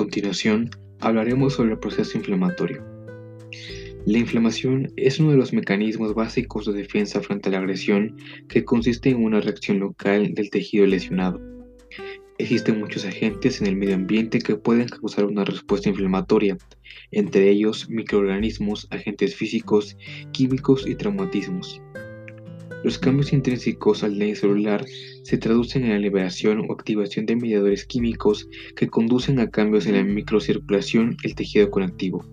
continuación, hablaremos sobre el proceso inflamatorio. La inflamación es uno de los mecanismos básicos de defensa frente a la agresión que consiste en una reacción local del tejido lesionado. Existen muchos agentes en el medio ambiente que pueden causar una respuesta inflamatoria, entre ellos microorganismos, agentes físicos, químicos y traumatismos. Los cambios intrínsecos al DNA celular se traducen en la liberación o activación de mediadores químicos que conducen a cambios en la microcirculación del tejido conectivo.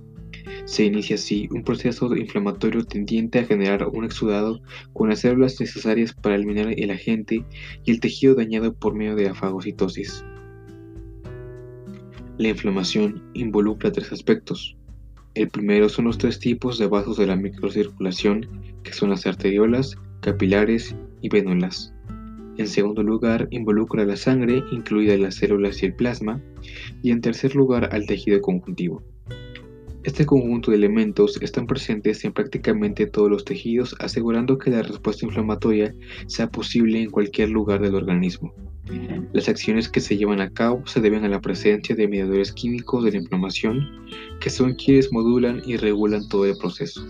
Se inicia así un proceso inflamatorio tendiente a generar un exudado con las células necesarias para eliminar el agente y el tejido dañado por medio de la fagocitosis. La inflamación involucra tres aspectos. El primero son los tres tipos de vasos de la microcirculación, que son las arteriolas, capilares y vénulas. En segundo lugar, involucra la sangre, incluida las células y el plasma. Y en tercer lugar, al tejido conjuntivo. Este conjunto de elementos están presentes en prácticamente todos los tejidos, asegurando que la respuesta inflamatoria sea posible en cualquier lugar del organismo. Las acciones que se llevan a cabo se deben a la presencia de mediadores químicos de la inflamación, que son quienes modulan y regulan todo el proceso.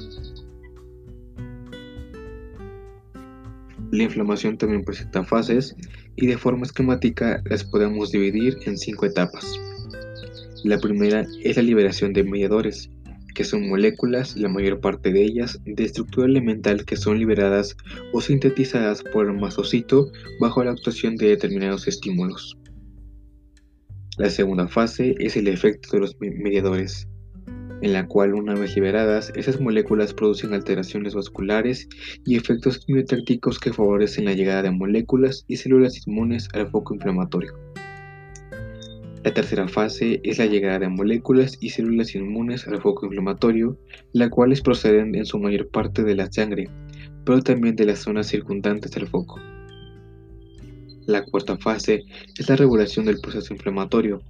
La inflamación también presenta fases y de forma esquemática las podemos dividir en cinco etapas. La primera es la liberación de mediadores, que son moléculas, la mayor parte de ellas, de estructura elemental que son liberadas o sintetizadas por el masocito bajo la actuación de determinados estímulos. La segunda fase es el efecto de los mediadores, en la cual una vez liberadas, esas moléculas producen alteraciones vasculares y efectos quimiotácticos que favorecen la llegada de moléculas y células inmunes al foco inflamatorio. La tercera fase es la llegada de moléculas y células inmunes al foco inflamatorio, las cuales proceden en su mayor parte de la sangre, pero también de las zonas circundantes al foco. La cuarta fase es la regulación del proceso inflamatorio,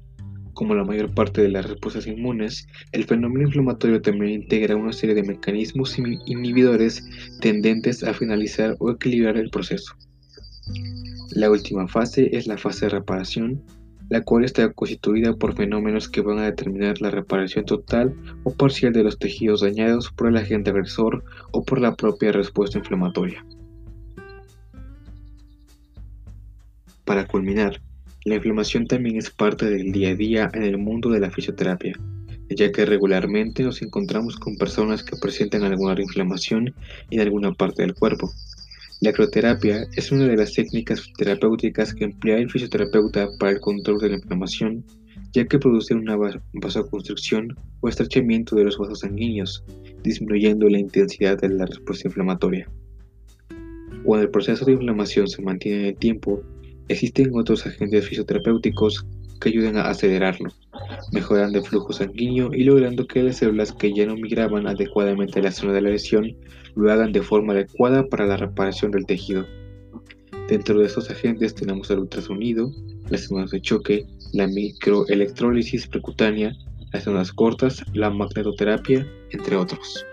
como la mayor parte de las respuestas inmunes, el fenómeno inflamatorio también integra una serie de mecanismos inhibidores tendentes a finalizar o equilibrar el proceso. La última fase es la fase de reparación, la cual está constituida por fenómenos que van a determinar la reparación total o parcial de los tejidos dañados por el agente agresor o por la propia respuesta inflamatoria. Para culminar, la inflamación también es parte del día a día en el mundo de la fisioterapia, ya que regularmente nos encontramos con personas que presentan alguna inflamación en alguna parte del cuerpo. La acroterapia es una de las técnicas terapéuticas que emplea el fisioterapeuta para el control de la inflamación, ya que produce una vasoconstricción o estrechamiento de los vasos sanguíneos, disminuyendo la intensidad de la respuesta inflamatoria. Cuando el proceso de inflamación se mantiene en el tiempo, Existen otros agentes fisioterapéuticos que ayudan a acelerarlo, mejorando el flujo sanguíneo y logrando que las células que ya no migraban adecuadamente a la zona de la lesión lo hagan de forma adecuada para la reparación del tejido. Dentro de estos agentes tenemos el ultrasonido, las ondas de choque, la microelectrólisis precutánea, las ondas cortas, la magnetoterapia, entre otros.